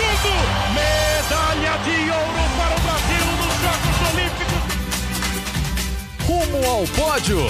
tudo! Medalha de ouro para o Brasil nos Jogos Olímpicos! Rumo ao pódio!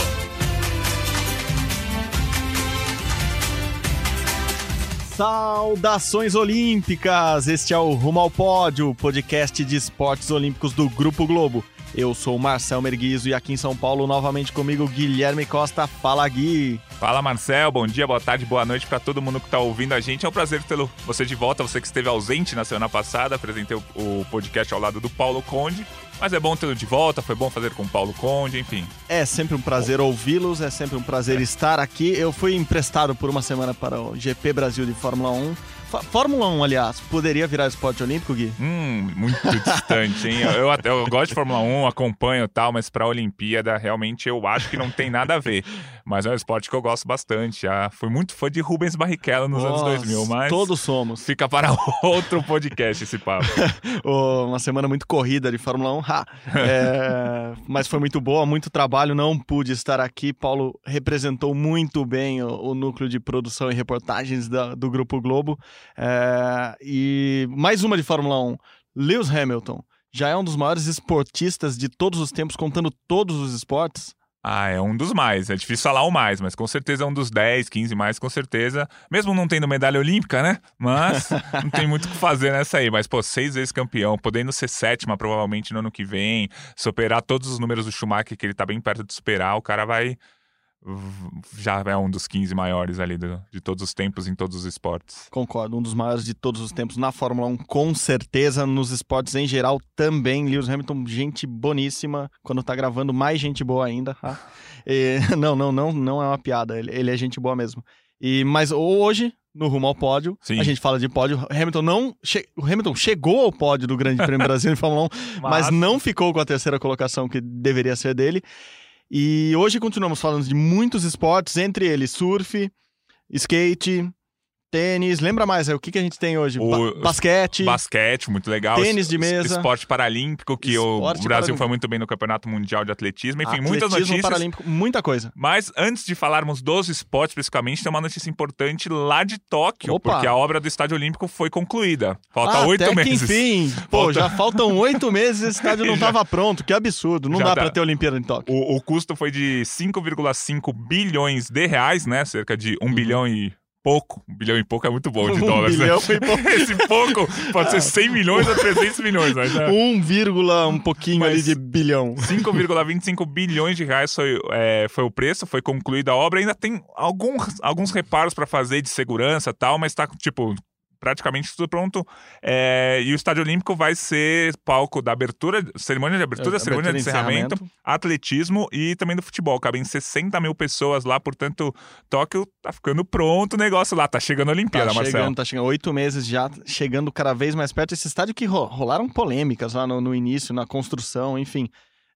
Saudações olímpicas! Este é o Rumo ao Pódio, podcast de esportes olímpicos do Grupo Globo. Eu sou Marcel Merguizo e aqui em São Paulo, novamente comigo, Guilherme Costa. Fala, Gui! Fala, Marcel. Bom dia, boa tarde, boa noite para todo mundo que está ouvindo a gente. É um prazer ter você de volta, você que esteve ausente na semana passada. Apresentei o podcast ao lado do Paulo Conde. Mas é bom tê-lo de volta, foi bom fazer com o Paulo Conde, enfim. É sempre um prazer ouvi-los, é sempre um prazer é. estar aqui. Eu fui emprestado por uma semana para o GP Brasil de Fórmula 1 Fórmula 1, aliás, poderia virar esporte olímpico, Gui? Hum, muito distante, hein? Eu, eu, eu, gosto de Fórmula 1, acompanho e tal, mas pra Olimpíada, realmente, eu acho que não tem nada a ver. Mas é um esporte que eu gosto bastante. Já fui muito fã de Rubens Barrichello nos Nossa, anos 2000, mas... Todos somos. Fica para outro podcast esse papo. uma semana muito corrida de Fórmula 1, ha! É, mas foi muito boa, muito trabalho, não pude estar aqui. Paulo representou muito bem o, o núcleo de produção e reportagens da, do Grupo Globo. É, e mais uma de Fórmula 1. Lewis Hamilton já é um dos maiores esportistas de todos os tempos, contando todos os esportes. Ah, é um dos mais. É difícil falar o mais, mas com certeza é um dos 10, 15 mais, com certeza. Mesmo não tendo medalha olímpica, né? Mas não tem muito o que fazer nessa aí. Mas, pô, seis vezes campeão, podendo ser sétima provavelmente no ano que vem, superar todos os números do Schumacher, que ele tá bem perto de superar, o cara vai já é um dos 15 maiores ali do, de todos os tempos em todos os esportes. Concordo, um dos maiores de todos os tempos na Fórmula 1, com certeza, nos esportes em geral também. Lewis Hamilton, gente boníssima, quando tá gravando, mais gente boa ainda. Tá? E, não, não, não, não é uma piada, ele, ele é gente boa mesmo. E, mas hoje, no rumo ao pódio. Sim. A gente fala de pódio. Hamilton não. Che... O Hamilton chegou ao pódio do Grande Prêmio Brasil em Fórmula 1, mas... mas não ficou com a terceira colocação que deveria ser dele. E hoje continuamos falando de muitos esportes, entre eles surf, skate, Tênis, lembra mais, é, o que, que a gente tem hoje? O, ba basquete. Basquete, muito legal. Tênis de mesa. Esporte paralímpico, que esporte o Brasil foi muito bem no Campeonato Mundial de Atletismo. Enfim, Atletismo muitas notícias. paralímpico, muita coisa. Mas antes de falarmos dos esportes especificamente, tem uma notícia importante lá de Tóquio, Opa. porque a obra do Estádio Olímpico foi concluída. Falta ah, oito meses. enfim. Pô, Falta... já faltam oito meses e esse estádio não estava pronto. Que absurdo. Não já dá tá. para ter Olimpíada em Tóquio. O, o custo foi de 5,5 bilhões de reais, né? Cerca de 1 uhum. bilhão e pouco, um bilhão e pouco é muito bom de um dólares. Bilhão né? e pouco. Esse pouco pode ser 100 milhões ou 300 milhões. Mas, né? 1, um pouquinho mas ali de bilhão. 5,25 bilhões de reais foi, é, foi o preço, foi concluída a obra. Ainda tem alguns, alguns reparos para fazer de segurança e tal, mas tá, tipo, praticamente tudo pronto. É, e o Estádio Olímpico vai ser palco da abertura, cerimônia de abertura, é, cerimônia de encerramento, encerramento, atletismo e também do futebol. Cabem 60 mil pessoas lá, portanto, Tóquio tá ficando pronto o negócio lá, tá chegando a Olimpíada, tá Marcelo. Chegando, tá chegando oito meses já, chegando cada vez mais perto. Esse estádio que rolaram polêmicas lá no, no início, na construção, enfim.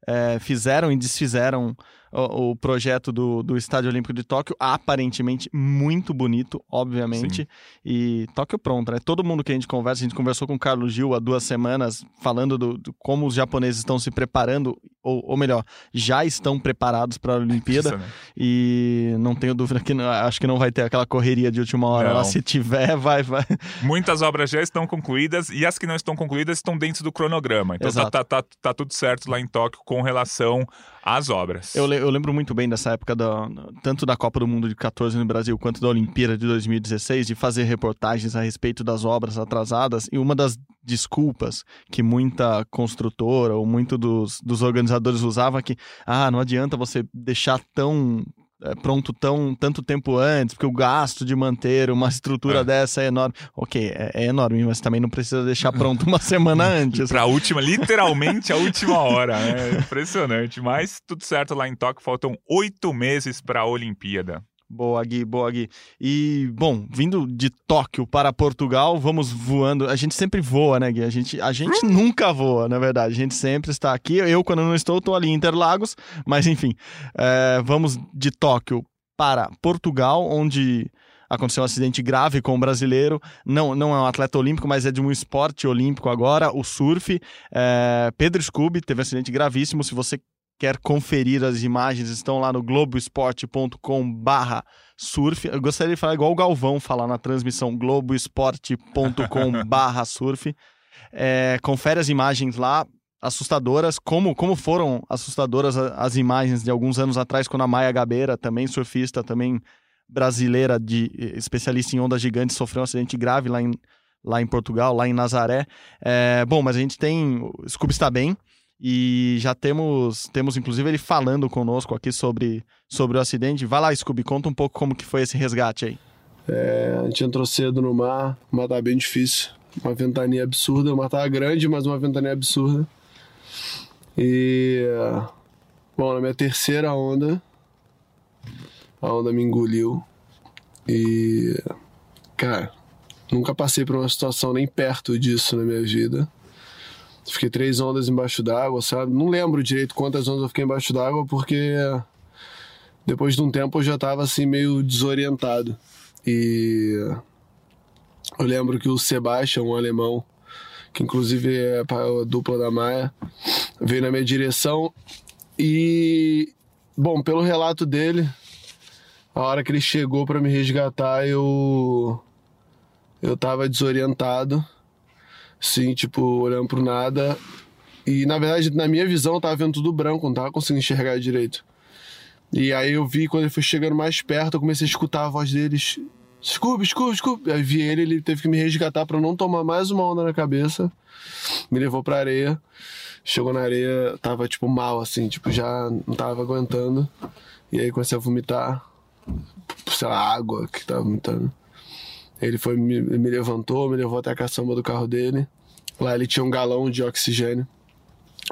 É, fizeram e desfizeram o, o, projeto do, do Estádio Olímpico de Tóquio, aparentemente muito bonito, obviamente. Sim. E Tóquio pronto, né? Todo mundo que a gente conversa, a gente conversou com o Carlos Gil há duas semanas, falando do, do como os japoneses estão se preparando, ou, ou melhor, já estão preparados para a Olimpíada. Isso, né? E não tenho dúvida que não, acho que não vai ter aquela correria de última hora. Lá, se tiver, vai, vai. Muitas obras já estão concluídas e as que não estão concluídas estão dentro do cronograma. Então tá, tá, tá, tá, tudo certo lá em Tóquio com relação às obras. Eu, eu lembro muito bem dessa época, da, tanto da Copa do Mundo de 14 no Brasil quanto da Olimpíada de 2016, de fazer reportagens a respeito das obras atrasadas. E uma das desculpas que muita construtora ou muito dos, dos organizadores usava que, ah, não adianta você deixar tão é, pronto tão tanto tempo antes, porque o gasto de manter uma estrutura é. dessa é enorme. Ok, é, é, enorme, mas também não precisa deixar pronto uma semana antes. Para a última, literalmente a última hora. É impressionante. Mas tudo certo lá em Tóquio, faltam oito meses para a Olimpíada. Boa, Gui, boa, Gui. E, bom, vindo de Tóquio para Portugal, vamos voando. A gente sempre voa, né, Gui? A gente, a gente nunca voa, na verdade. A gente sempre está aqui. Eu, quando não estou, estou ali em Interlagos. Mas, enfim, é, vamos de Tóquio para Portugal, onde aconteceu um acidente grave com um brasileiro. Não, não é um atleta olímpico, mas é de um esporte olímpico agora, o surf. É, Pedro Scooby teve um acidente gravíssimo. Se você quer conferir as imagens, estão lá no globoesporte.com barra surf. Eu gostaria de falar igual o Galvão falar na transmissão globoesporte.com/barra surf. É, confere as imagens lá, assustadoras, como, como foram assustadoras as imagens de alguns anos atrás, quando a Maia Gabeira, também surfista, também brasileira, de especialista em ondas gigantes, sofreu um acidente grave lá em, lá em Portugal, lá em Nazaré. É, bom, mas a gente tem. O Scooby está bem. E já temos, temos inclusive ele falando conosco aqui sobre, sobre o acidente. Vai lá, Scooby, conta um pouco como que foi esse resgate aí. É, a gente entrou cedo no mar, o mar tava bem difícil. Uma ventania absurda, o mar tava grande, mas uma ventania absurda. E. Bom, na minha terceira onda, a onda me engoliu. E. Cara, nunca passei por uma situação nem perto disso na minha vida. Fiquei três ondas embaixo d'água, sabe? Não lembro direito quantas ondas eu fiquei embaixo d'água, porque depois de um tempo eu já tava assim meio desorientado. E eu lembro que o Sebastian, um alemão, que inclusive é a dupla da Maia, veio na minha direção e, bom, pelo relato dele, a hora que ele chegou para me resgatar, eu eu tava desorientado Sim, tipo, olhando pro nada. E na verdade, na minha visão, eu tava vendo tudo branco, não tava conseguindo enxergar direito. E aí eu vi, quando ele foi chegando mais perto, eu comecei a escutar a voz deles. Scooby, Scooby, Scooby. Aí vi ele, ele teve que me resgatar para não tomar mais uma onda na cabeça. Me levou pra areia. Chegou na areia, tava tipo mal, assim, tipo, já não tava aguentando. E aí comecei a vomitar. Sei lá, água que tava vomitando. Ele foi me, me levantou, me levou até a caçamba do carro dele. Lá ele tinha um galão de oxigênio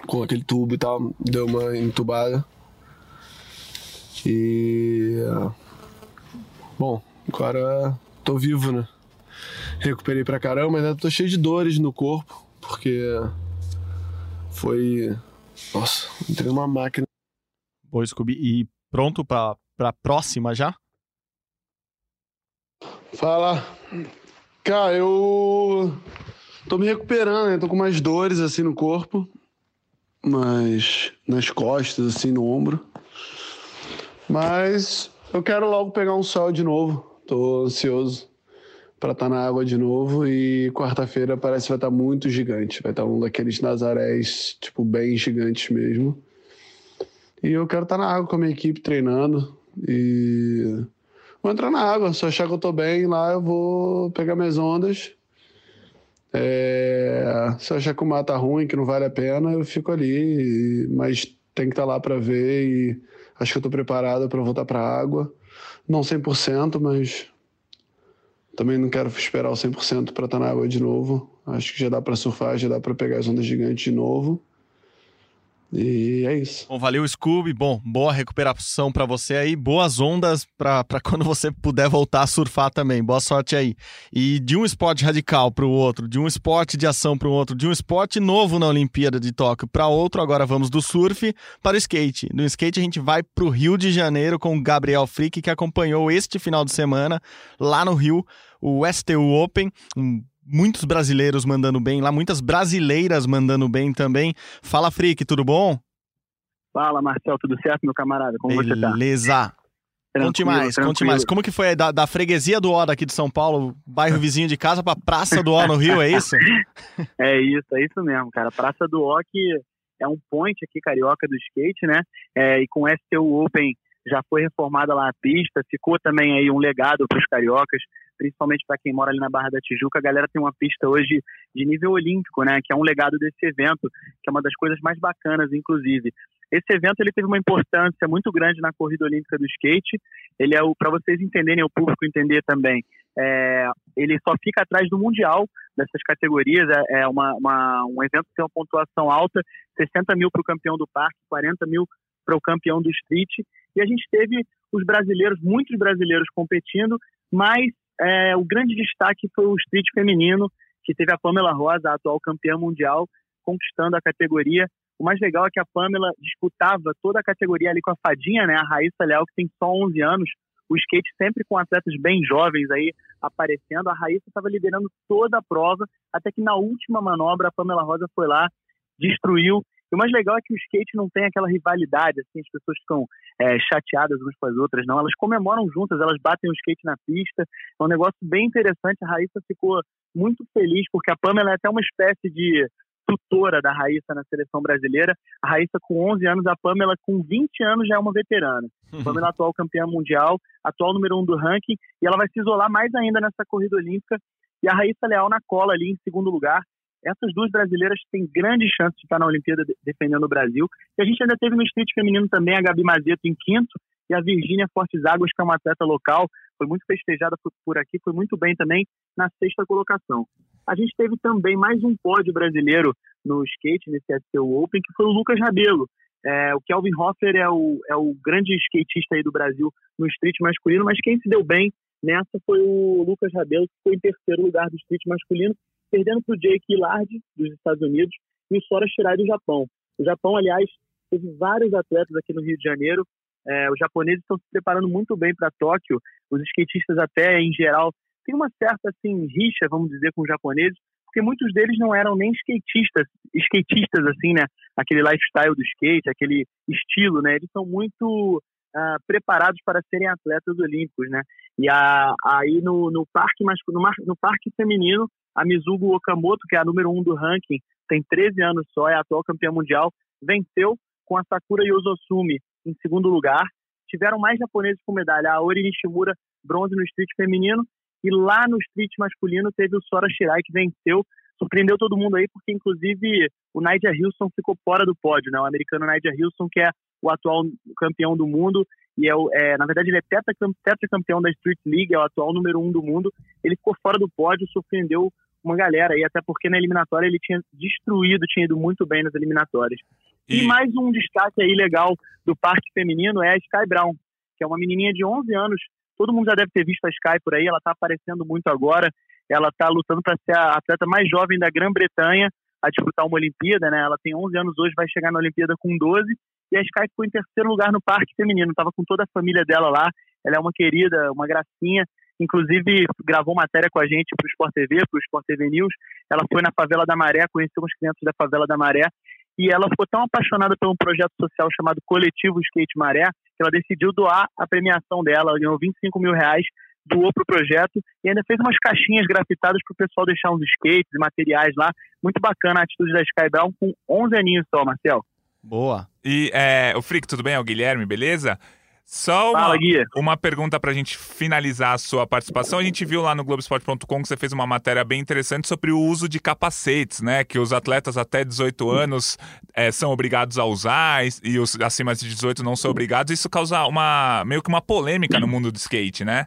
com aquele tubo e tal, deu uma entubada. E bom, agora tô vivo, né? Recuperei pra caramba, mas ainda tô cheio de dores no corpo, porque foi. Nossa, entrei numa máquina. Boa, Scooby. E pronto pra, pra próxima já? Fala. Cara, eu tô me recuperando, né? Tô com mais dores assim no corpo, mas nas costas, assim, no ombro. Mas eu quero logo pegar um sol de novo. Tô ansioso para estar tá na água de novo e quarta-feira parece que vai estar tá muito gigante. Vai estar tá um daqueles Nazarés, tipo, bem gigantes mesmo. E eu quero estar na água com a minha equipe treinando e vou entrar na água. Se eu achar que eu tô bem lá, eu vou pegar minhas ondas. É... Se eu achar que o mar tá ruim, que não vale a pena, eu fico ali. Mas tem que estar tá lá para ver e acho que eu tô preparado para voltar para a água. Não 100%, mas também não quero esperar o 100% para estar tá na água de novo. Acho que já dá para surfar, já dá para pegar as ondas gigantes de novo. E é isso. Bom, valeu, Scooby. Bom, boa recuperação para você aí. Boas ondas para quando você puder voltar a surfar também. Boa sorte aí. E de um esporte radical para o outro, de um esporte de ação para o outro, de um esporte novo na Olimpíada de Tóquio para outro, agora vamos do surf para o skate. No skate a gente vai para o Rio de Janeiro com o Gabriel Frick, que acompanhou este final de semana lá no Rio o STU Open, um muitos brasileiros mandando bem lá, muitas brasileiras mandando bem também. Fala, Frick, tudo bom? Fala, Marcel, tudo certo, meu camarada? Como Beleza. você tá? Beleza. Conte mais, tranquilo. conte mais. Como que foi da, da freguesia do O daqui de São Paulo, bairro vizinho de casa, pra Praça do O no Rio, é isso? é isso, é isso mesmo, cara. Praça do O que é um point aqui carioca do skate, né? É, e com o STU Open já foi reformada lá a pista, ficou também aí um legado para os cariocas principalmente para quem mora ali na Barra da Tijuca, a galera tem uma pista hoje de nível olímpico, né, que é um legado desse evento, que é uma das coisas mais bacanas, inclusive. Esse evento ele teve uma importância muito grande na corrida olímpica do skate. Ele é o para vocês entenderem, o público entender também. É, ele só fica atrás do mundial dessas categorias. É, é uma, uma, um evento que tem uma pontuação alta, 60 mil para o campeão do parque, 40 mil para o campeão do street. E a gente teve os brasileiros, muitos brasileiros competindo, mas é, o grande destaque foi o street feminino, que teve a Pamela Rosa, a atual campeã mundial, conquistando a categoria. O mais legal é que a Pamela disputava toda a categoria ali com a Fadinha, né, a Raíssa Leal, que tem só 11 anos. O skate sempre com atletas bem jovens aí aparecendo. A Raíssa estava liderando toda a prova, até que na última manobra a Pamela Rosa foi lá, destruiu E o mais legal é que o skate não tem aquela rivalidade, assim, as pessoas ficam é, chateadas umas com as outras, não. Elas comemoram juntas, elas batem o skate na pista. É um negócio bem interessante. A Raíssa ficou muito feliz, porque a Pamela é até uma espécie de tutora da Raíssa na seleção brasileira. A Raíssa com 11 anos, a Pamela com 20 anos já é uma veterana. A Pamela é atual campeã mundial, atual número um do ranking, e ela vai se isolar mais ainda nessa corrida olímpica. E a Raíssa Leal na cola ali em segundo lugar. Essas duas brasileiras têm grande chance de estar na Olimpíada defendendo o Brasil. E a gente ainda teve no street feminino também a Gabi Mazeto em quinto e a Virgínia Fortes Águas, que é uma atleta local, foi muito festejada por aqui, foi muito bem também na sexta colocação. A gente teve também mais um pódio brasileiro no skate, nesse STU Open, que foi o Lucas Rabelo. É, o Kelvin Hoffer é o, é o grande skatista aí do Brasil no street masculino, mas quem se deu bem nessa foi o Lucas Rabelo, que foi em terceiro lugar do street masculino, perdendo para o Jake Hillard, dos Estados Unidos, e o Sora Shirai, do Japão. O Japão, aliás, teve vários atletas aqui no Rio de Janeiro. É, os japoneses estão se preparando muito bem para Tóquio. Os skatistas, até em geral, têm uma certa assim rixa, vamos dizer, com os japoneses, porque muitos deles não eram nem skatistas, skatistas assim, né? Aquele lifestyle do skate, aquele estilo, né? Eles são muito uh, preparados para serem atletas olímpicos, né? E aí no, no parque masculino, no, no parque feminino, a Mizugo Okamoto, que é a número um do ranking, tem 13 anos só, é a atual campeã mundial, venceu com a Sakura Yososumi em segundo lugar. Tiveram mais japoneses com medalha, a Ori Nishimura, bronze no street feminino, e lá no street masculino teve o Sora Shirai, que venceu, surpreendeu todo mundo aí, porque inclusive o Nigel Hilson ficou fora do pódio, né? O americano Nigel Hilson, que é o atual campeão do mundo, e é, é, na verdade ele é tetracampeão da Street League, é o atual número um do mundo. Ele ficou fora do pódio, surpreendeu uma galera aí, até porque na eliminatória ele tinha destruído, tinha ido muito bem nas eliminatórias. E, e mais um destaque aí legal do parque feminino é a Sky Brown, que é uma menininha de 11 anos. Todo mundo já deve ter visto a Sky por aí, ela está aparecendo muito agora. Ela está lutando para ser a atleta mais jovem da Grã-Bretanha a disputar uma Olimpíada, né? Ela tem 11 anos hoje, vai chegar na Olimpíada com 12 e a Sky ficou em terceiro lugar no parque feminino, estava com toda a família dela lá. Ela é uma querida, uma gracinha. Inclusive, gravou matéria com a gente para o Sport TV, para o Sport TV News. Ela foi na Favela da Maré, conheceu uns clientes da Favela da Maré. E ela ficou tão apaixonada por um projeto social chamado Coletivo Skate Maré, que ela decidiu doar a premiação dela. Ela ganhou 25 mil reais, doou para o projeto e ainda fez umas caixinhas grafitadas para o pessoal deixar uns skates e materiais lá. Muito bacana a atitude da Sky Brown com 11 aninhos só, Marcel. Boa. E é, o Frick, tudo bem? É o Guilherme, beleza? Só uma, Fala, Guia. uma pergunta para a gente finalizar a sua participação. A gente viu lá no Globoesporte.com que você fez uma matéria bem interessante sobre o uso de capacetes, né? Que os atletas até 18 anos é, são obrigados a usar e os acima de 18 não são obrigados. Isso causa uma meio que uma polêmica no mundo do skate, né?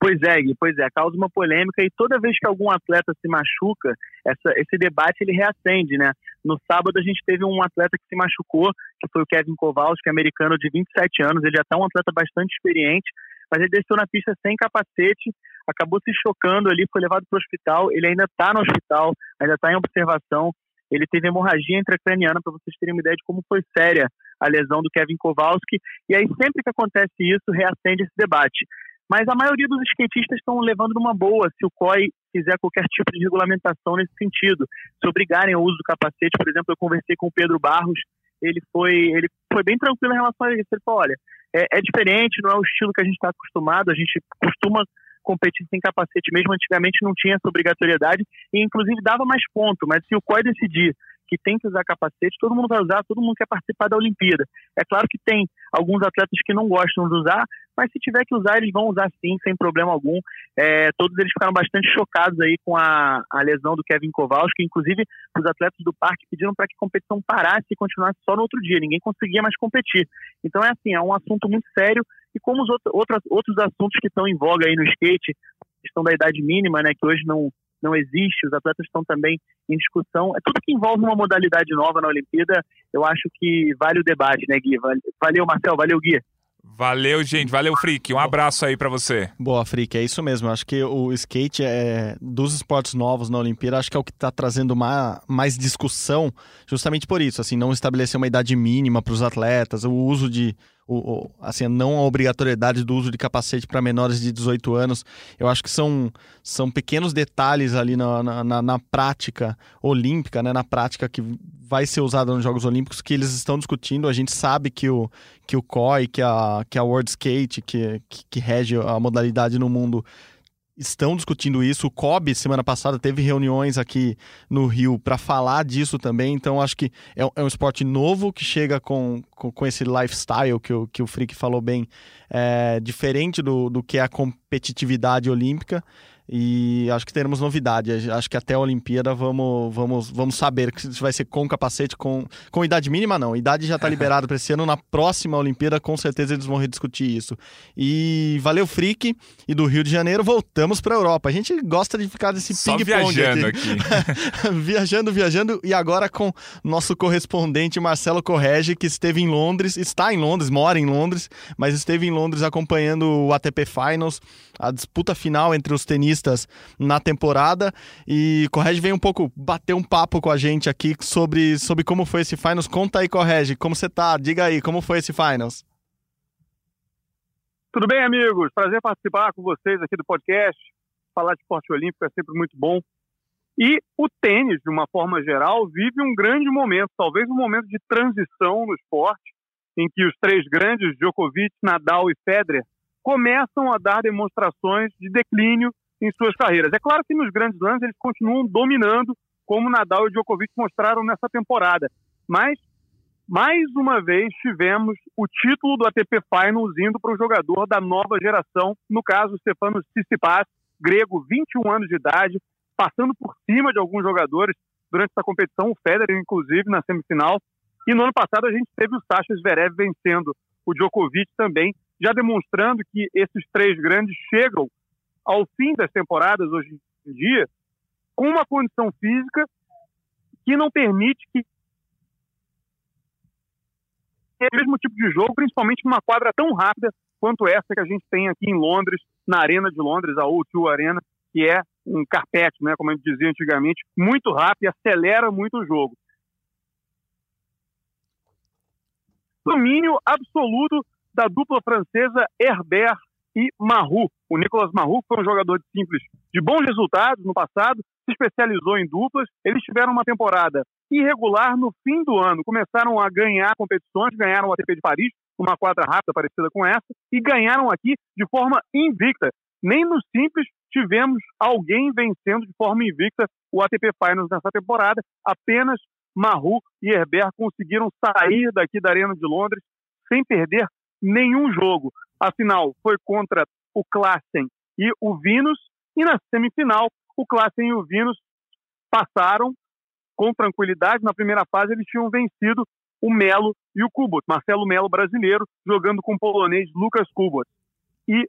Pois é, pois é, causa uma polêmica e toda vez que algum atleta se machuca, essa, esse debate ele reacende, né? No sábado a gente teve um atleta que se machucou, que foi o Kevin Kowalski, americano de 27 anos, ele já está um atleta bastante experiente, mas ele desceu na pista sem capacete, acabou se chocando ali, foi levado para o hospital, ele ainda está no hospital, ainda está em observação, ele teve hemorragia intracraniana, para vocês terem uma ideia de como foi séria a lesão do Kevin Kowalski, e aí sempre que acontece isso, reacende esse debate. Mas a maioria dos skatistas estão levando numa boa se o COI fizer qualquer tipo de regulamentação nesse sentido. Se obrigarem ao uso do capacete, por exemplo, eu conversei com o Pedro Barros, ele foi, ele foi bem tranquilo em relação a isso. Ele falou: olha, é, é diferente, não é o estilo que a gente está acostumado, a gente costuma competir sem capacete mesmo. Antigamente não tinha essa obrigatoriedade e, inclusive, dava mais ponto. Mas se o COI decidir que tem que usar capacete, todo mundo vai usar, todo mundo quer participar da Olimpíada. É claro que tem alguns atletas que não gostam de usar, mas se tiver que usar, eles vão usar sim, sem problema algum. É, todos eles ficaram bastante chocados aí com a, a lesão do Kevin Kowalski, inclusive os atletas do parque pediram para que a competição parasse e continuasse só no outro dia, ninguém conseguia mais competir. Então é assim, é um assunto muito sério e como os outros, outros, outros assuntos que estão em voga aí no skate, questão da idade mínima, né, que hoje não, não existe, os atletas estão também em discussão. É tudo que envolve uma modalidade nova na Olimpíada, eu acho que vale o debate, né, Gui? Valeu, Marcel, valeu, Gui. Valeu, gente. Valeu, Frick. Um abraço aí para você. Boa, Frick. É isso mesmo. Acho que o skate é dos esportes novos na Olimpíada, acho que é o que está trazendo mais discussão, justamente por isso. Assim, não estabelecer uma idade mínima para os atletas, o uso de o, assim, não a obrigatoriedade do uso de capacete para menores de 18 anos. Eu acho que são, são pequenos detalhes ali na, na, na, prática olímpica, né, na prática que vai ser usada nos Jogos Olímpicos, que eles estão discutindo. A gente sabe que o, que o COI, que a, que a World Skate, que, que, que rege a modalidade no mundo, estão discutindo isso. O COB, semana passada, teve reuniões aqui no Rio para falar disso também. Então, acho que é, é, um esporte novo que chega com, com, com, esse lifestyle que o, que o Frick falou bem, é, diferente do, do que é a competitividade olímpica. E acho que teremos novidade. Acho que até a Olimpíada vamos, vamos, vamos saber se vai ser com capacete, com, com idade mínima, não. Idade já está liberada para esse ano. Na próxima Olimpíada, com certeza eles vão rediscutir isso. E valeu, Frick. E do Rio de Janeiro, voltamos para a Europa. A gente gosta de ficar nesse ping-pong viajando aqui. aqui. viajando, viajando. E agora com nosso correspondente Marcelo Correge, que esteve em Londres, está em Londres, mora em Londres, mas esteve em Londres acompanhando o ATP Finals, a disputa final entre os tenistas na temporada. E Correge vem um pouco bater um papo com a gente aqui sobre, sobre como foi esse Finals. Conta aí, Correge, como você tá? Diga aí, como foi esse Finals? Tudo bem, amigos? Prazer participar com vocês aqui do podcast. Falar de esporte olímpico é sempre muito bom. E o tênis, de uma forma geral, vive um grande momento, talvez um momento de transição no esporte, em que os três grandes, Djokovic, Nadal e Federer, começam a dar demonstrações de declínio em suas carreiras. É claro que nos grandes lances eles continuam dominando, como Nadal e Djokovic mostraram nessa temporada. Mas, mais uma vez, tivemos o título do ATP Finals indo para o jogador da nova geração, no caso, Stefanos Tsitsipas, grego, 21 anos de idade, passando por cima de alguns jogadores durante essa competição, o Federer, inclusive, na semifinal. E no ano passado a gente teve o Sasha Zverev vencendo o Djokovic também, já demonstrando que esses três grandes chegam ao fim das temporadas hoje em dia com uma condição física que não permite que o mesmo tipo de jogo, principalmente numa quadra tão rápida quanto essa que a gente tem aqui em Londres, na Arena de Londres, a O2 Arena, que é um carpete, né, como a gente dizia antigamente, muito rápido e acelera muito o jogo. Domínio absoluto da dupla francesa Herbert e Maru. O Nicolas Maru foi um jogador de simples de bons resultados no passado, se especializou em duplas. Eles tiveram uma temporada irregular no fim do ano. Começaram a ganhar competições, ganharam o ATP de Paris, uma quadra rápida parecida com essa, e ganharam aqui de forma invicta. Nem no simples tivemos alguém vencendo de forma invicta o ATP Finals nessa temporada. Apenas Maru e Herbert conseguiram sair daqui da Arena de Londres sem perder nenhum jogo. A final foi contra o Klassen e o Vinus, e na semifinal, o Klassen e o Vinus passaram com tranquilidade. Na primeira fase, eles tinham vencido o Melo e o Kubot, Marcelo Melo brasileiro, jogando com o polonês Lucas Kubot. E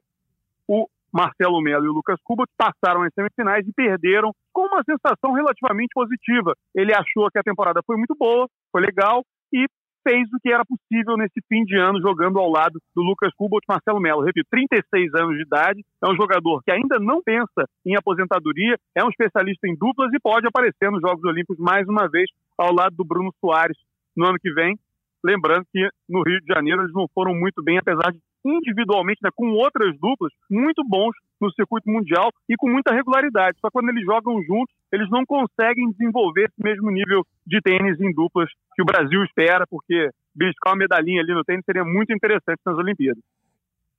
o Marcelo Melo e o Lucas Kubot passaram as semifinais e perderam com uma sensação relativamente positiva. Ele achou que a temporada foi muito boa, foi legal, e fez o que era possível nesse fim de ano jogando ao lado do Lucas Kubot Marcelo Melo. Repito, 36 anos de idade, é um jogador que ainda não pensa em aposentadoria, é um especialista em duplas e pode aparecer nos Jogos Olímpicos mais uma vez ao lado do Bruno Soares no ano que vem. Lembrando que no Rio de Janeiro eles não foram muito bem, apesar de individualmente, né, com outras duplas, muito bons no circuito mundial e com muita regularidade. Só quando eles jogam juntos, eles não conseguem desenvolver esse mesmo nível de tênis em duplas que o Brasil espera, porque beliscar uma medalhinha ali no tênis seria muito interessante nas Olimpíadas.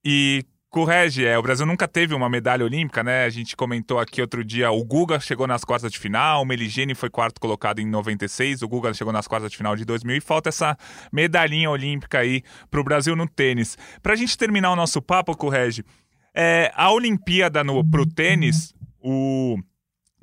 E Correge, é, o Brasil nunca teve uma medalha olímpica, né? A gente comentou aqui outro dia, o Guga chegou nas quartas de final, o Meligeni foi quarto colocado em 96, o Guga chegou nas quartas de final de 2000 e falta essa medalhinha olímpica aí pro Brasil no tênis. Pra gente terminar o nosso papo, Correge, é, a Olimpíada no, pro tênis, o,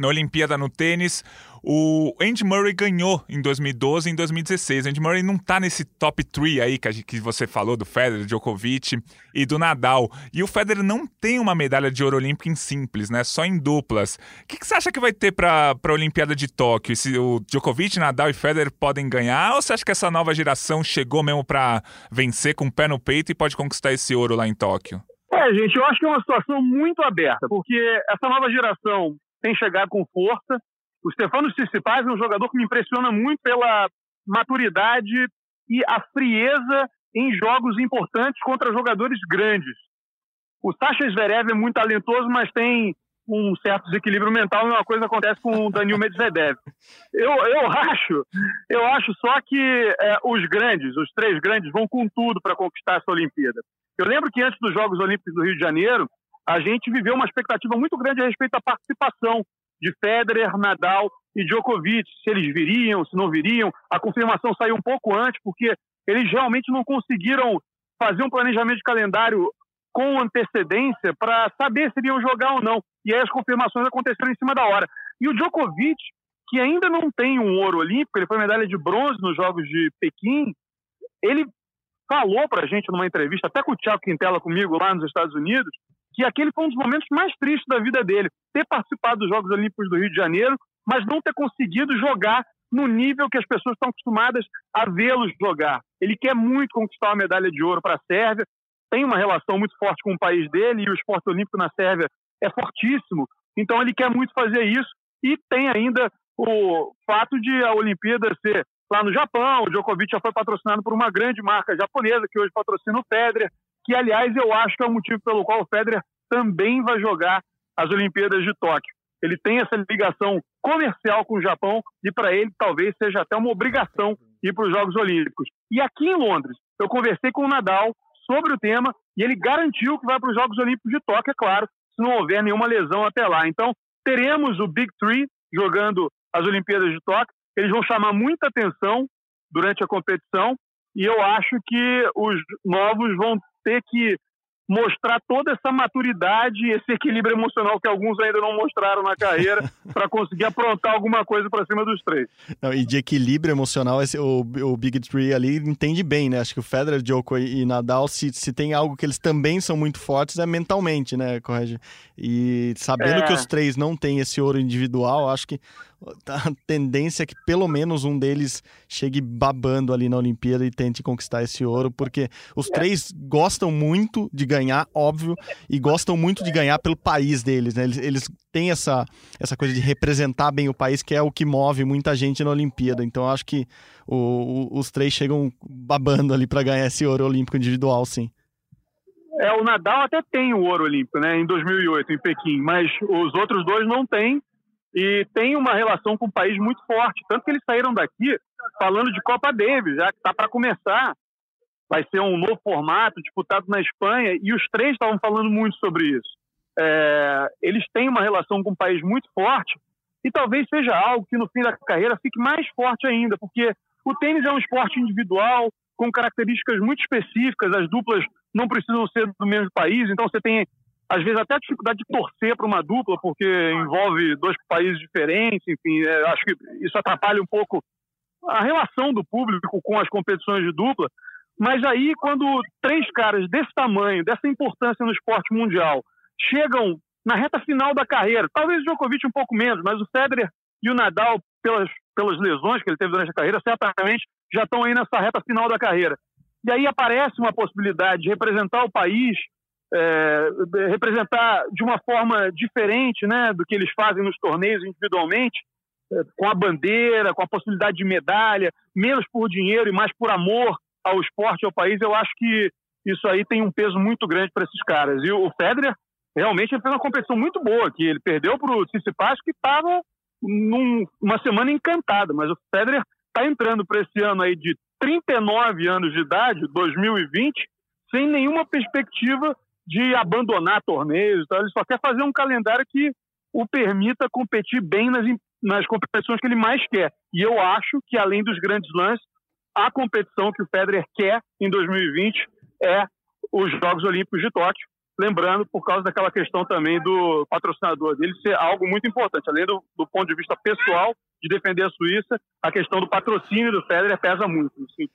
na Olimpíada no tênis, o Andy Murray ganhou em 2012 e em 2016. O Andy Murray não tá nesse top 3 aí que, que você falou do Federer, Djokovic e do Nadal. E o Federer não tem uma medalha de ouro olímpico em simples, né? Só em duplas. O que, que você acha que vai ter para a Olimpíada de Tóquio? Se o Djokovic, Nadal e Federer podem ganhar? Ou você acha que essa nova geração chegou mesmo para vencer com o pé no peito e pode conquistar esse ouro lá em Tóquio? É, gente, eu acho que é uma situação muito aberta, porque essa nova geração tem chegado com força, o Stefano Tsitsipas é um jogador que me impressiona muito pela maturidade e a frieza em jogos importantes contra jogadores grandes. O Sasha Zverev é muito talentoso, mas tem um certo desequilíbrio mental e uma coisa acontece com o Daniel Medvedev. Eu, eu acho, eu acho só que é, os grandes, os três grandes, vão com tudo para conquistar essa Olimpíada. Eu lembro que antes dos Jogos Olímpicos do Rio de Janeiro, a gente viveu uma expectativa muito grande a respeito da participação de Federer, Nadal e Djokovic, se eles viriam, se não viriam. A confirmação saiu um pouco antes, porque eles realmente não conseguiram fazer um planejamento de calendário com antecedência para saber se iriam jogar ou não. E aí as confirmações aconteceram em cima da hora. E o Djokovic, que ainda não tem um ouro olímpico, ele foi medalha de bronze nos Jogos de Pequim, ele falou para a gente numa entrevista, até com o Thiago Quintela comigo lá nos Estados Unidos, que aquele foi um dos momentos mais tristes da vida dele, ter participado dos Jogos Olímpicos do Rio de Janeiro, mas não ter conseguido jogar no nível que as pessoas estão acostumadas a vê-los jogar. Ele quer muito conquistar uma medalha de ouro para a Sérvia, tem uma relação muito forte com o país dele e o esporte olímpico na Sérvia é fortíssimo, então ele quer muito fazer isso e tem ainda o fato de a Olimpíada ser lá no Japão, o Djokovic já foi patrocinado por uma grande marca japonesa que hoje patrocina o Federer, que aliás eu acho que é o motivo pelo qual o Federer também vai jogar as Olimpíadas de Tóquio. Ele tem essa ligação comercial com o Japão e para ele talvez seja até uma obrigação ir para os Jogos Olímpicos. E aqui em Londres, eu conversei com o Nadal sobre o tema e ele garantiu que vai para os Jogos Olímpicos de Tóquio, é claro, se não houver nenhuma lesão até lá. Então, teremos o Big Three jogando as Olimpíadas de Tóquio. Eles vão chamar muita atenção durante a competição e eu acho que os novos vão ter que mostrar toda essa maturidade, esse equilíbrio emocional que alguns ainda não mostraram na carreira para conseguir aprontar alguma coisa para cima dos três. Não, e de equilíbrio emocional, esse, o, o Big Three ali entende bem, né? Acho que o Federer, Djokovic e Nadal, se, se tem algo que eles também são muito fortes, é mentalmente, né, Correge? E sabendo é... que os três não têm esse ouro individual, acho que a tendência é que pelo menos um deles chegue babando ali na Olimpíada e tente conquistar esse ouro, porque os é. três gostam muito de ganhar, óbvio, e gostam muito de ganhar pelo país deles, né? Eles, eles têm essa, essa coisa de representar bem o país, que é o que move muita gente na Olimpíada. Então acho que o, o, os três chegam babando ali para ganhar esse ouro olímpico individual, sim. É, o Nadal até tem o ouro olímpico, né, em 2008, em Pequim, mas os outros dois não têm e tem uma relação com o país muito forte. Tanto que eles saíram daqui falando de Copa Davis, já que está para começar. Vai ser um novo formato disputado na Espanha e os três estavam falando muito sobre isso. É, eles têm uma relação com o país muito forte e talvez seja algo que no fim da carreira fique mais forte ainda, porque o tênis é um esporte individual com características muito específicas, as duplas não precisam ser do mesmo país, então você tem às vezes até a dificuldade de torcer para uma dupla, porque envolve dois países diferentes, enfim, é, acho que isso atrapalha um pouco a relação do público com as competições de dupla. Mas aí, quando três caras desse tamanho, dessa importância no esporte mundial, chegam na reta final da carreira, talvez o Djokovic um pouco menos, mas o Federer e o Nadal, pelas, pelas lesões que ele teve durante a carreira, certamente já estão aí nessa reta final da carreira. E aí aparece uma possibilidade de representar o país é, representar de uma forma diferente né, do que eles fazem nos torneios individualmente, é, com a bandeira, com a possibilidade de medalha, menos por dinheiro e mais por amor ao esporte, ao país, eu acho que isso aí tem um peso muito grande para esses caras. E o Federer, realmente, ele fez uma competição muito boa, que ele perdeu para o Tsitsipas, que estava numa semana encantada, mas o Federer está entrando para esse ano aí de 39 anos de idade, 2020, sem nenhuma perspectiva de abandonar torneios. Então, ele só quer fazer um calendário que o permita competir bem nas, nas competições que ele mais quer. E eu acho que, além dos grandes lances, a competição que o Federer quer em 2020 é os Jogos Olímpicos de Tóquio. Lembrando, por causa daquela questão também do patrocinador dele ser algo muito importante, além do, do ponto de vista pessoal, de defender a Suíça, a questão do patrocínio do Federer pesa muito.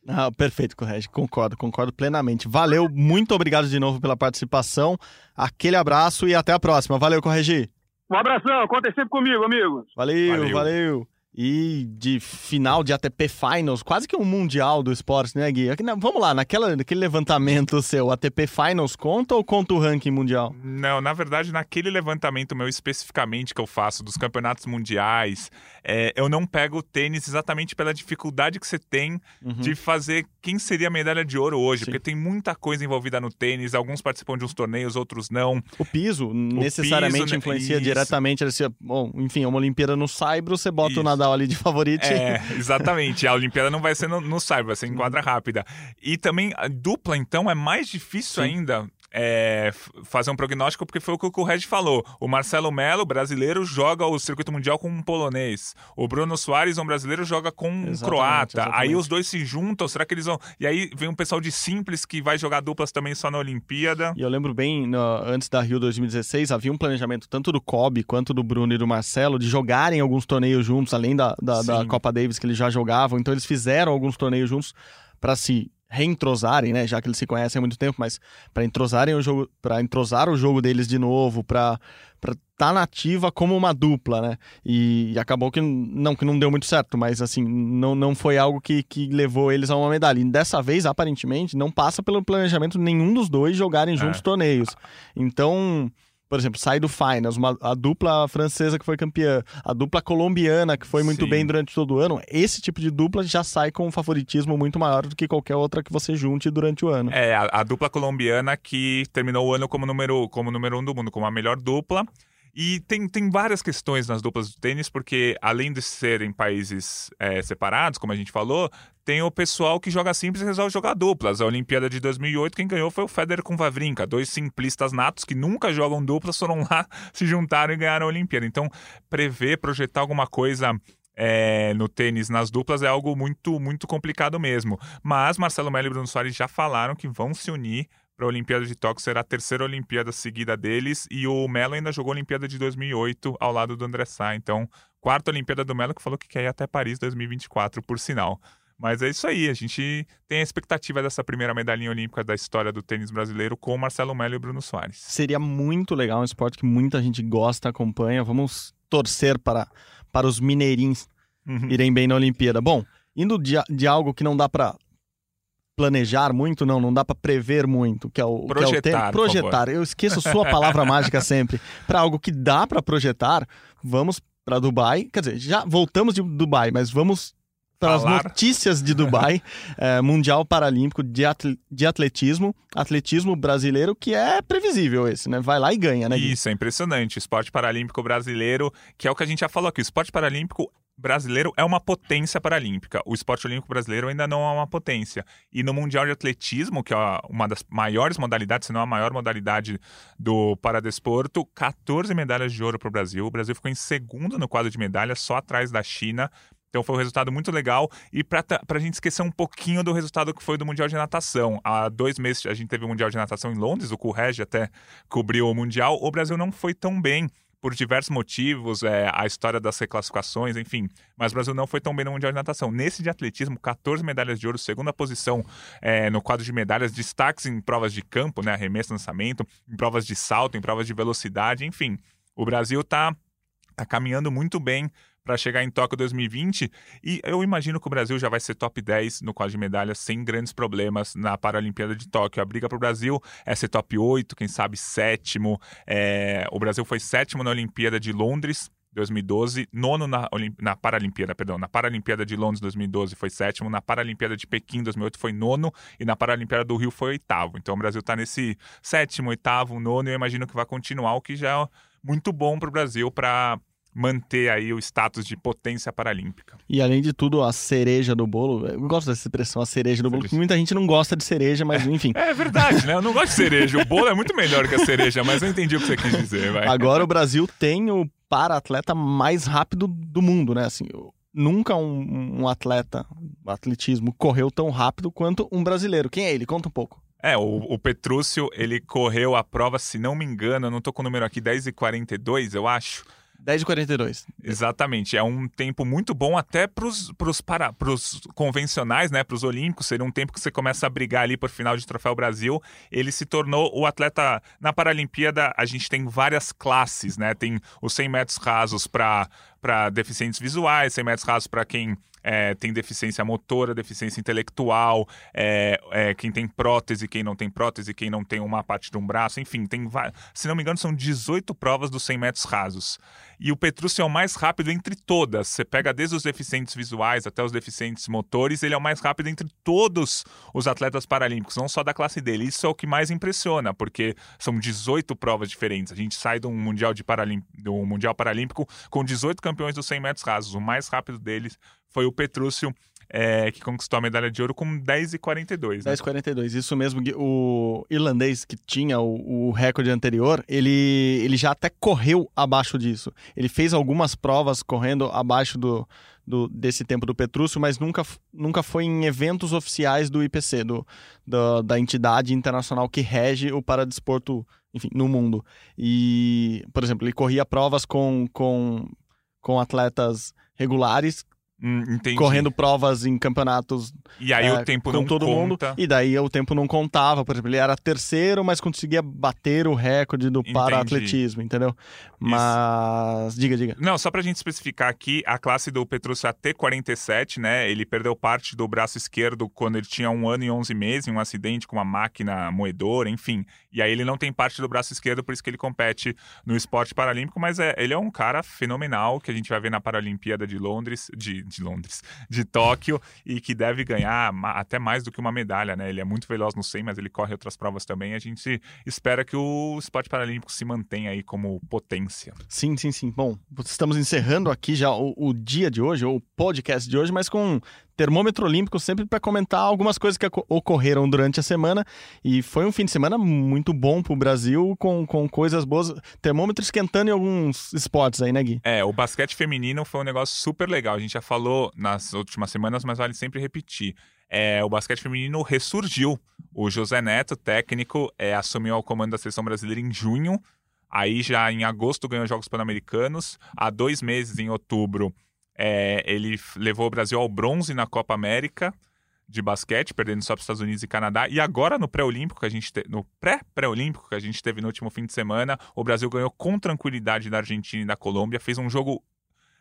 Ah, perfeito, Correge. Concordo, concordo plenamente. Valeu, muito obrigado de novo pela participação. Aquele abraço e até a próxima. Valeu, Corregi. Um abração, conta sempre comigo, amigos. Valeu, valeu. valeu. E de final de ATP Finals, quase que um mundial do esporte, né, Gui? Vamos lá, naquela, naquele levantamento seu, ATP Finals conta ou conta o ranking mundial? Não, na verdade, naquele levantamento meu especificamente que eu faço dos campeonatos mundiais, é, eu não pego o tênis exatamente pela dificuldade que você tem uhum. de fazer quem seria a medalha de ouro hoje, Sim. porque tem muita coisa envolvida no tênis, alguns participam de uns torneios, outros não. O piso o necessariamente piso, influencia isso. diretamente, bom, enfim, uma Olimpíada no Saibro, você bota isso. o Nadal ali de favorito. É, exatamente. A Olimpíada não vai ser no, no Saibro, vai ser em quadra rápida. E também a dupla, então, é mais difícil Sim. ainda é, fazer um prognóstico, porque foi o que o Reg falou. O Marcelo Melo, brasileiro, joga o circuito mundial com um polonês. O Bruno Soares, um brasileiro, joga com um exatamente, croata. Exatamente. Aí os dois se juntam, será que eles vão. E aí vem um pessoal de simples que vai jogar duplas também só na Olimpíada. E eu lembro bem, no, antes da Rio 2016, havia um planejamento tanto do Kobe quanto do Bruno e do Marcelo de jogarem alguns torneios juntos, além da, da, da Copa Davis que eles já jogavam. Então eles fizeram alguns torneios juntos para se reentrosarem, né, já que eles se conhecem há muito tempo, mas para entrosarem o jogo, para entrosar o jogo deles de novo, para para estar tá nativa como uma dupla, né? E, e, acabou que não que não deu muito certo, mas assim, não, não foi algo que, que levou eles a uma medalha. E dessa vez, aparentemente, não passa pelo planejamento nenhum dos dois jogarem juntos é. torneios. Então, por exemplo, sai do Finals, uma, a dupla francesa que foi campeã, a dupla colombiana que foi muito Sim. bem durante todo o ano, esse tipo de dupla já sai com um favoritismo muito maior do que qualquer outra que você junte durante o ano. É, a, a dupla colombiana que terminou o ano como número, como número um do mundo, como a melhor dupla. E tem, tem várias questões nas duplas do tênis, porque além de serem países é, separados, como a gente falou, tem o pessoal que joga simples e resolve jogar duplas. A Olimpíada de 2008, quem ganhou foi o Federer com Vavrinka, dois simplistas natos que nunca jogam duplas, foram lá, se juntaram e ganharam a Olimpíada. Então, prever, projetar alguma coisa é, no tênis nas duplas é algo muito, muito complicado mesmo. Mas Marcelo Melo e Bruno Soares já falaram que vão se unir para a Olimpíada de Tóquio será a terceira Olimpíada seguida deles e o Melo ainda jogou a Olimpíada de 2008 ao lado do André Sá. Então, quarta Olimpíada do Melo que falou que quer ir até Paris 2024, por sinal. Mas é isso aí, a gente tem a expectativa dessa primeira medalhinha olímpica da história do tênis brasileiro com Marcelo Melo e Bruno Soares. Seria muito legal, um esporte que muita gente gosta, acompanha. Vamos torcer para, para os mineirinhos uhum. irem bem na Olimpíada. Bom, indo de, de algo que não dá para planejar muito, não, não dá para prever muito, que é o projetar. Que é o projetar. Eu esqueço sua palavra mágica sempre. Para algo que dá para projetar, vamos para Dubai. Quer dizer, já voltamos de Dubai, mas vamos para as notícias de Dubai, é, Mundial Paralímpico de, atle de Atletismo, atletismo brasileiro, que é previsível esse, né? Vai lá e ganha, né? Isso, é impressionante. Esporte paralímpico brasileiro, que é o que a gente já falou aqui. O esporte paralímpico brasileiro é uma potência paralímpica. O esporte olímpico brasileiro ainda não é uma potência. E no Mundial de Atletismo, que é uma das maiores modalidades, se não a maior modalidade do paradesporto, 14 medalhas de ouro para o Brasil. O Brasil ficou em segundo no quadro de medalhas, só atrás da China. Então foi um resultado muito legal. E para a gente esquecer um pouquinho do resultado que foi do Mundial de Natação. Há dois meses a gente teve o Mundial de Natação em Londres, o Currege até cobriu o Mundial. O Brasil não foi tão bem por diversos motivos, é, a história das reclassificações, enfim. Mas o Brasil não foi tão bem no Mundial de Natação. Nesse de atletismo, 14 medalhas de ouro, segunda posição é, no quadro de medalhas, destaques em provas de campo, né, arremesso, lançamento, em provas de salto, em provas de velocidade, enfim. O Brasil está tá caminhando muito bem para chegar em Tóquio 2020. E eu imagino que o Brasil já vai ser top 10 no quadro de medalhas sem grandes problemas na Paralimpíada de Tóquio. A briga para o Brasil é ser top 8, quem sabe sétimo. É... O Brasil foi sétimo na Olimpíada de Londres. 2012, nono na, na Paralimpíada, perdão, na Paralimpíada de Londres 2012 foi sétimo, na Paralimpíada de Pequim 2008 foi nono e na Paralimpíada do Rio foi oitavo. Então o Brasil está nesse sétimo, oitavo, nono e eu imagino que vai continuar, o que já é muito bom para o Brasil para manter aí o status de potência paralímpica. E além de tudo, a cereja do bolo, eu gosto dessa expressão, a cereja do bolo, porque muita gente não gosta de cereja, mas enfim. É, é verdade, né? Eu não gosto de cereja. O bolo é muito melhor que a cereja, mas eu entendi o que você quis dizer. Vai. Agora o Brasil tem o para-atleta mais rápido do mundo, né? Assim, nunca um, um atleta, atletismo, correu tão rápido quanto um brasileiro. Quem é ele? Conta um pouco. É, o, o Petrúcio, ele correu a prova, se não me engano, eu não tô com o número aqui, 10 e 42, eu acho. 10 e 42. Exatamente, é um tempo muito bom até para os para, pros convencionais, né, para os olímpicos, seria um tempo que você começa a brigar ali por final de Troféu Brasil. Ele se tornou o atleta na Paralimpíada, a gente tem várias classes, né? Tem os 100 metros rasos para para deficientes visuais, 100 metros rasos para quem é, tem deficiência motora, deficiência intelectual, é, é, quem tem prótese, quem não tem prótese, quem não tem uma parte de um braço, enfim, tem se não me engano, são 18 provas dos 100 metros rasos. E o Petrúcio é o mais rápido entre todas. Você pega desde os deficientes visuais até os deficientes motores, ele é o mais rápido entre todos os atletas paralímpicos, não só da classe dele. Isso é o que mais impressiona, porque são 18 provas diferentes. A gente sai do Mundial, de Paralim... do mundial Paralímpico com 18 campeões dos 100 metros rasos. O mais rápido deles foi o Petrúcio é, que conquistou a medalha de ouro com 10 e 42. Né? 10 e 42, isso mesmo. O irlandês que tinha o, o, recorde anterior, ele, ele já até correu abaixo disso. Ele fez algumas provas correndo abaixo do, do, desse tempo do Petrúcio, mas nunca, nunca foi em eventos oficiais do IPC, do, do, da entidade internacional que rege o paradesporto enfim, no mundo. E, por exemplo, ele corria provas com, com, com atletas regulares Hum, correndo provas em campeonatos e aí é, o tempo com não todo conta. mundo e daí o tempo não contava por exemplo ele era terceiro mas conseguia bater o recorde do para-atletismo entendeu? Mas Isso. diga diga. Não só pra gente especificar aqui a classe do Petrúcio AT47 né ele perdeu parte do braço esquerdo quando ele tinha um ano e 11 meses em um acidente com uma máquina moedora enfim. E aí ele não tem parte do braço esquerdo por isso que ele compete no esporte paralímpico mas é, ele é um cara fenomenal que a gente vai ver na Paralimpíada de Londres de de Londres, de Tóquio, e que deve ganhar até mais do que uma medalha, né? Ele é muito veloz no 100, mas ele corre outras provas também. A gente espera que o esporte paralímpico se mantenha aí como potência. Sim, sim, sim. Bom, estamos encerrando aqui já o, o dia de hoje, ou o podcast de hoje, mas com termômetro olímpico sempre para comentar algumas coisas que ocorreram durante a semana. E foi um fim de semana muito bom para o Brasil, com, com coisas boas. Termômetro esquentando em alguns esportes aí, né, Gui? É, o basquete feminino foi um negócio super legal. A gente já falou nas últimas semanas, mas vale sempre repetir. É, o basquete feminino ressurgiu. O José Neto, técnico, é, assumiu o comando da seleção brasileira em junho. Aí já em agosto ganhou os Jogos Pan-Americanos. Há dois meses, em outubro, é, ele levou o Brasil ao bronze na Copa América de basquete, perdendo só para os Estados Unidos e Canadá. E agora no pré-olímpico que a gente te... no pré-pré-olímpico que a gente teve no último fim de semana, o Brasil ganhou com tranquilidade da Argentina e da Colômbia, fez um jogo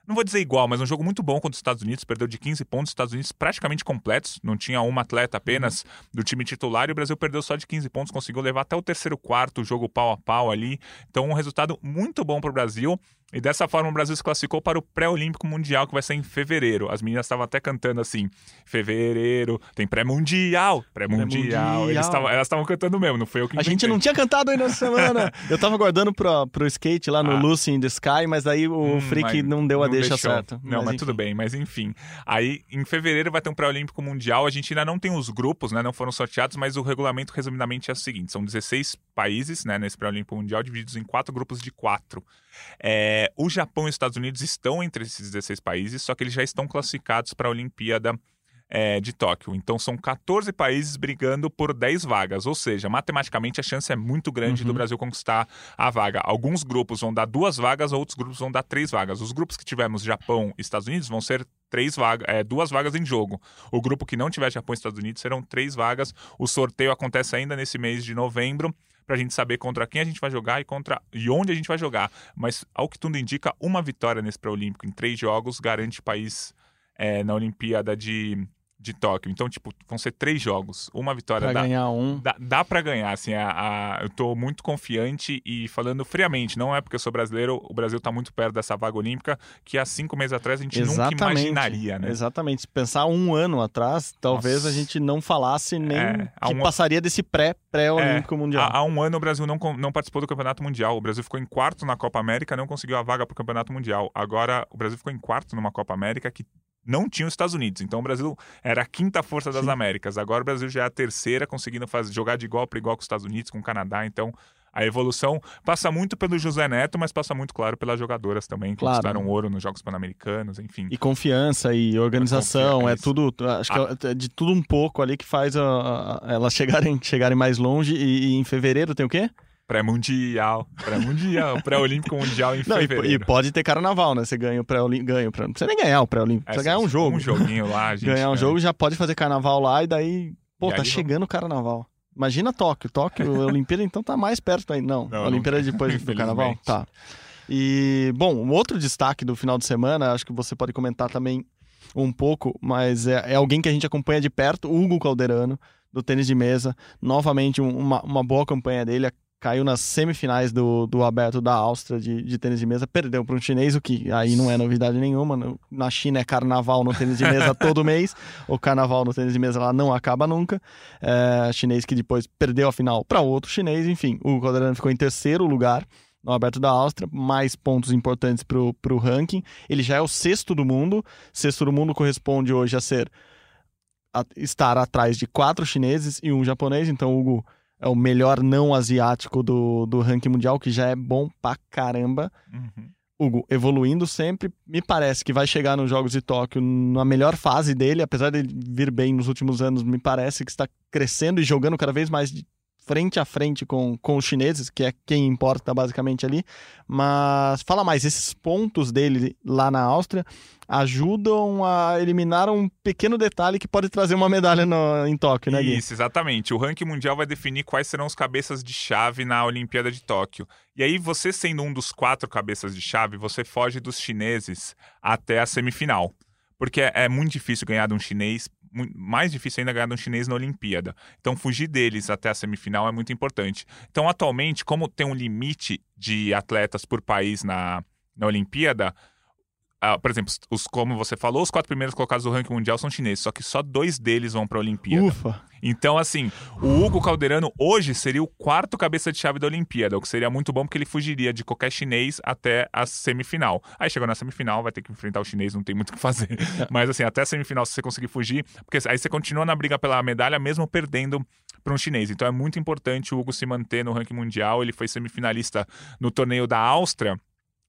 não vou dizer igual, mas um jogo muito bom contra os Estados Unidos, perdeu de 15 pontos, os Estados Unidos praticamente completos, não tinha uma atleta apenas do time titular e o Brasil perdeu só de 15 pontos, conseguiu levar até o terceiro quarto, jogo pau a pau ali. Então, um resultado muito bom para o Brasil. E dessa forma o Brasil se classificou para o pré-olímpico mundial que vai ser em fevereiro. As meninas estavam até cantando assim: fevereiro, tem pré-mundial, pré-mundial. Pré elas estavam cantando mesmo, não foi eu que inventei. A gente não tinha cantado aí nessa semana. eu tava guardando pro, pro skate lá no ah. Lucy in the Sky, mas aí o hum, Freak não deu a não deixa deixou. certa. Não, mas, mas tudo bem, mas enfim. Aí em fevereiro vai ter um pré-olímpico mundial. A gente ainda não tem os grupos, né? Não foram sorteados, mas o regulamento resumidamente é o seguinte: são 16 países, né, nesse pré-olímpico mundial, divididos em quatro grupos de quatro. É, o Japão e os Estados Unidos estão entre esses 16 países, só que eles já estão classificados para a Olimpíada é, de Tóquio. Então são 14 países brigando por 10 vagas, ou seja, matematicamente a chance é muito grande uhum. do Brasil conquistar a vaga. Alguns grupos vão dar duas vagas, outros grupos vão dar três vagas. Os grupos que tivermos Japão e Estados Unidos vão ser três vagas, é, duas vagas em jogo. O grupo que não tiver Japão e Estados Unidos serão três vagas. O sorteio acontece ainda nesse mês de novembro para a gente saber contra quem a gente vai jogar e contra e onde a gente vai jogar. Mas ao que tudo indica, uma vitória nesse pré-olímpico em três jogos garante o país é, na Olimpíada de de Tóquio. Então, tipo, vão ser três jogos. Uma vitória. Pra dá, ganhar um. Dá, dá pra ganhar, assim, a, a, eu tô muito confiante e falando friamente, não é porque eu sou brasileiro, o Brasil tá muito perto dessa vaga olímpica, que há cinco meses atrás a gente Exatamente. nunca imaginaria, né? Exatamente. Se pensar um ano atrás, talvez Nossa. a gente não falasse nem é, que um... passaria desse pré-pré-olímpico é, mundial. Há, há, um ano o Brasil não, não participou do Campeonato Mundial. O Brasil ficou em quarto na Copa América, não conseguiu a vaga pro Campeonato Mundial. Agora, o Brasil ficou em quarto numa Copa América que não tinha os Estados Unidos. Então o Brasil era a quinta força das Sim. Américas. Agora o Brasil já é a terceira, conseguindo fazer, jogar de igual para igual com os Estados Unidos, com o Canadá. Então a evolução passa muito pelo José Neto, mas passa muito, claro, pelas jogadoras também, que claro. conquistaram ouro nos Jogos Pan-Americanos, enfim. E confiança e organização, é tudo, acho ah. que é de tudo um pouco ali que faz a, a, elas chegarem, chegarem mais longe. E, e, em fevereiro tem o quê? Pré-mundial, pré-mundial, pré-olímpico mundial em Não, e, fevereiro. e pode ter carnaval, né? Você ganha o pré-olímpico. Ganha o pré Não precisa nem ganhar o pré-olímpico. É, Precisa ganhar um jogo. Um joguinho lá, gente. ganhar um né? jogo já pode fazer carnaval lá e daí. Pô, E tá chegando o carnaval. Imagina Tóquio. Tóquio, a Olimpíada então tá mais perto aí. Não, Não, a Olimpíada é não- depois do carnaval. Tá. E, bom, um outro destaque do final de semana, acho que você pode comentar também um pouco, mas é, é alguém que a gente acompanha de perto, Hugo Calderano, do tênis de mesa. Novamente, um- uma, uma boa campanha dele. Caiu nas semifinais do, do aberto da Áustria de, de tênis de mesa, perdeu para um chinês, o que aí não é novidade nenhuma. No- Na China é carnaval no tênis de mesa todo mês, o carnaval no tênis de mesa lá não acaba nunca. É, chinês que depois perdeu a final para outro chinês, enfim. O Calderano ficou em terceiro lugar no Aberto da Áustria, mais pontos importantes para o ranking. Ele já é o sexto do mundo. Sexto do mundo corresponde hoje a ser a- estar atrás de quatro chineses e um japonês. Então, o Hugo é o melhor não asiático do, do ranking mundial, que já é bom pra caramba. Uhum. Hugo evoluindo sempre. Me parece que vai chegar nos Jogos de Tóquio na melhor fase dele, apesar de vir bem nos últimos anos, me parece que está crescendo e jogando cada vez mais frente a frente com, com os chineses, que é quem importa basicamente ali. Mas fala mais, esses pontos dele lá na Áustria ajudam a eliminar um pequeno detalhe que pode trazer uma medalha no- em Tóquio, né, Gui? Isso, exatamente. O ranking mundial vai definir quais serão os cabeças de chave na Olimpíada de Tóquio. E aí, você sendo um dos quatro cabeças de chave, você foge dos chineses até a semifinal. Porque é, é muito difícil ganhar de um chinês, mais difícil ainda ganhar de um chinês na Olimpíada. Então, fugir deles até a semifinal é muito importante. Então, atualmente, como tem um limite de atletas por país na, na Olimpíada, ah, por exemplo, os, como você falou, os quatro primeiros colocados do ranking mundial são chineses, só que só dois deles vão para a Olimpíada. Ufa! Então, assim, o Hugo Calderano hoje seria o quarto cabeça de chave da Olimpíada, o que seria muito bom porque ele fugiria de qualquer chinês até a semifinal. Aí chegou na semifinal, vai ter que enfrentar o chinês, não tem muito o que fazer. Mas, assim, até a semifinal, se você conseguir fugir, porque aí você continua na briga pela medalha, mesmo perdendo para um chinês. Então é muito importante o Hugo se manter no ranking mundial. Ele foi semifinalista no torneio da Áustria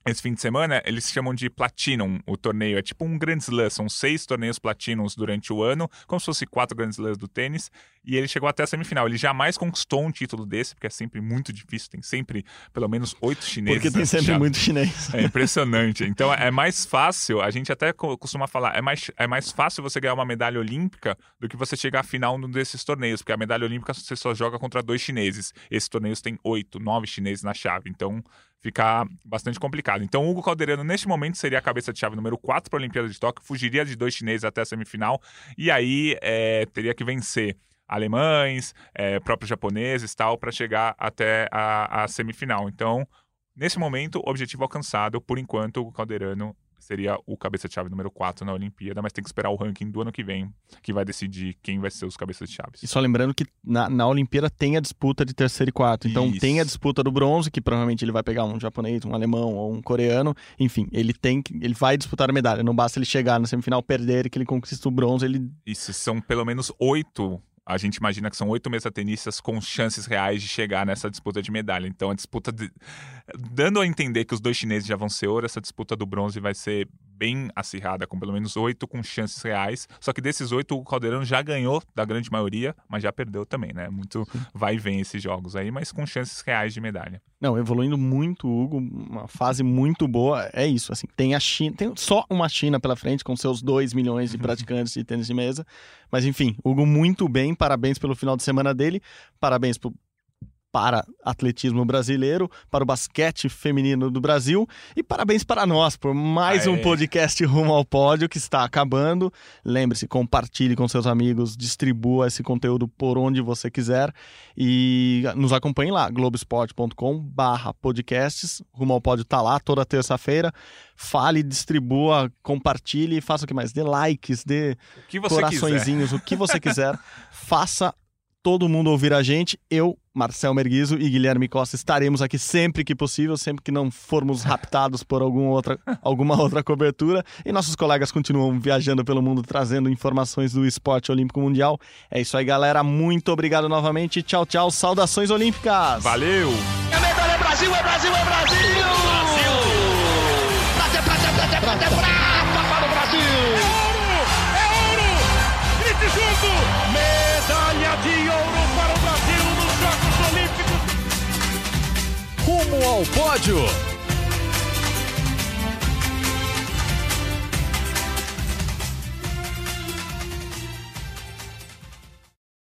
esse fim de semana, eles chamam de Platinum o torneio. É tipo um Grand Slam, são seis torneios Platinums durante o ano, como se fosse quatro Grand Slams do tênis. E ele chegou até a semifinal. Ele jamais conquistou um título desse, porque é sempre muito difícil. Tem sempre pelo menos oito chineses. Porque tem sempre chave. muito chinês. É impressionante. Então é mais fácil, a gente até co- costuma falar, é mais, é mais fácil você ganhar uma medalha olímpica do que você chegar à final num desses torneios, porque a medalha olímpica você só joga contra dois chineses. Esses torneios têm oito, nove chineses na chave. Então fica bastante complicado. Então, Hugo Calderano, neste momento, seria a cabeça de chave número 4 para a Olimpíada de Tóquio, fugiria de dois chineses até a semifinal, e aí é, teria que vencer alemães, é, próprios japoneses tal, para chegar até a, a semifinal. Então, nesse momento, objetivo alcançado, por enquanto, o Calderano seria o cabeça de chave número 4 na Olimpíada, mas tem que esperar o ranking do ano que vem, que vai decidir quem vai ser os cabeças de chaves. E só lembrando que na, na Olimpíada tem a disputa de terceiro e quarto. Então Isso. tem a disputa do bronze, que provavelmente ele vai pegar um japonês, um alemão ou um coreano. Enfim, ele tem ele vai disputar a medalha. Não basta ele chegar na semifinal, perder e que ele conquista o bronze, ele Isso são pelo menos oito. A gente imagina que são oito mesa-tenistas com chances reais de chegar nessa disputa de medalha. Então, a disputa. De... Dando a entender que os dois chineses já vão ser ouro, essa disputa do bronze vai ser bem acirrada, com pelo menos oito com chances reais. Só que desses oito, o Caldeirão já ganhou da grande maioria, mas já perdeu também, né? Muito vai e vem esses jogos aí, mas com chances reais de medalha. Não, evoluindo muito, o Hugo, uma fase muito boa. É isso, assim, tem a China, tem só uma China pela frente, com seus 2 milhões de praticantes de tênis de mesa. Mas enfim, Hugo muito bem, parabéns pelo final de semana dele, parabéns pro- para atletismo brasileiro, para o basquete feminino do Brasil e parabéns para nós por mais um Aê. podcast Rumo ao Pódio que está acabando. Lembre-se, compartilhe com seus amigos, distribua esse conteúdo por onde você quiser e nos acompanhe lá, globesport.com barra podcasts. Rumo ao Pódio tá lá toda terça-feira. Fale, distribua, compartilhe, faça o que mais? Dê likes, dê O que você quiser. coraçõezinhos, o que você quiser. Faça todo mundo ouvir a gente. Eu, Marcel Merguizo e Guilherme Costa estaremos aqui sempre que possível, sempre que não formos raptados por alguma outra, alguma outra cobertura. E nossos colegas continuam viajando pelo mundo trazendo informações do esporte olímpico mundial. É isso aí, galera. Muito obrigado novamente. Tchau, tchau. Saudações olímpicas. Valeu! É Brasil, é Brasil, é! Brasil! Ao pódio.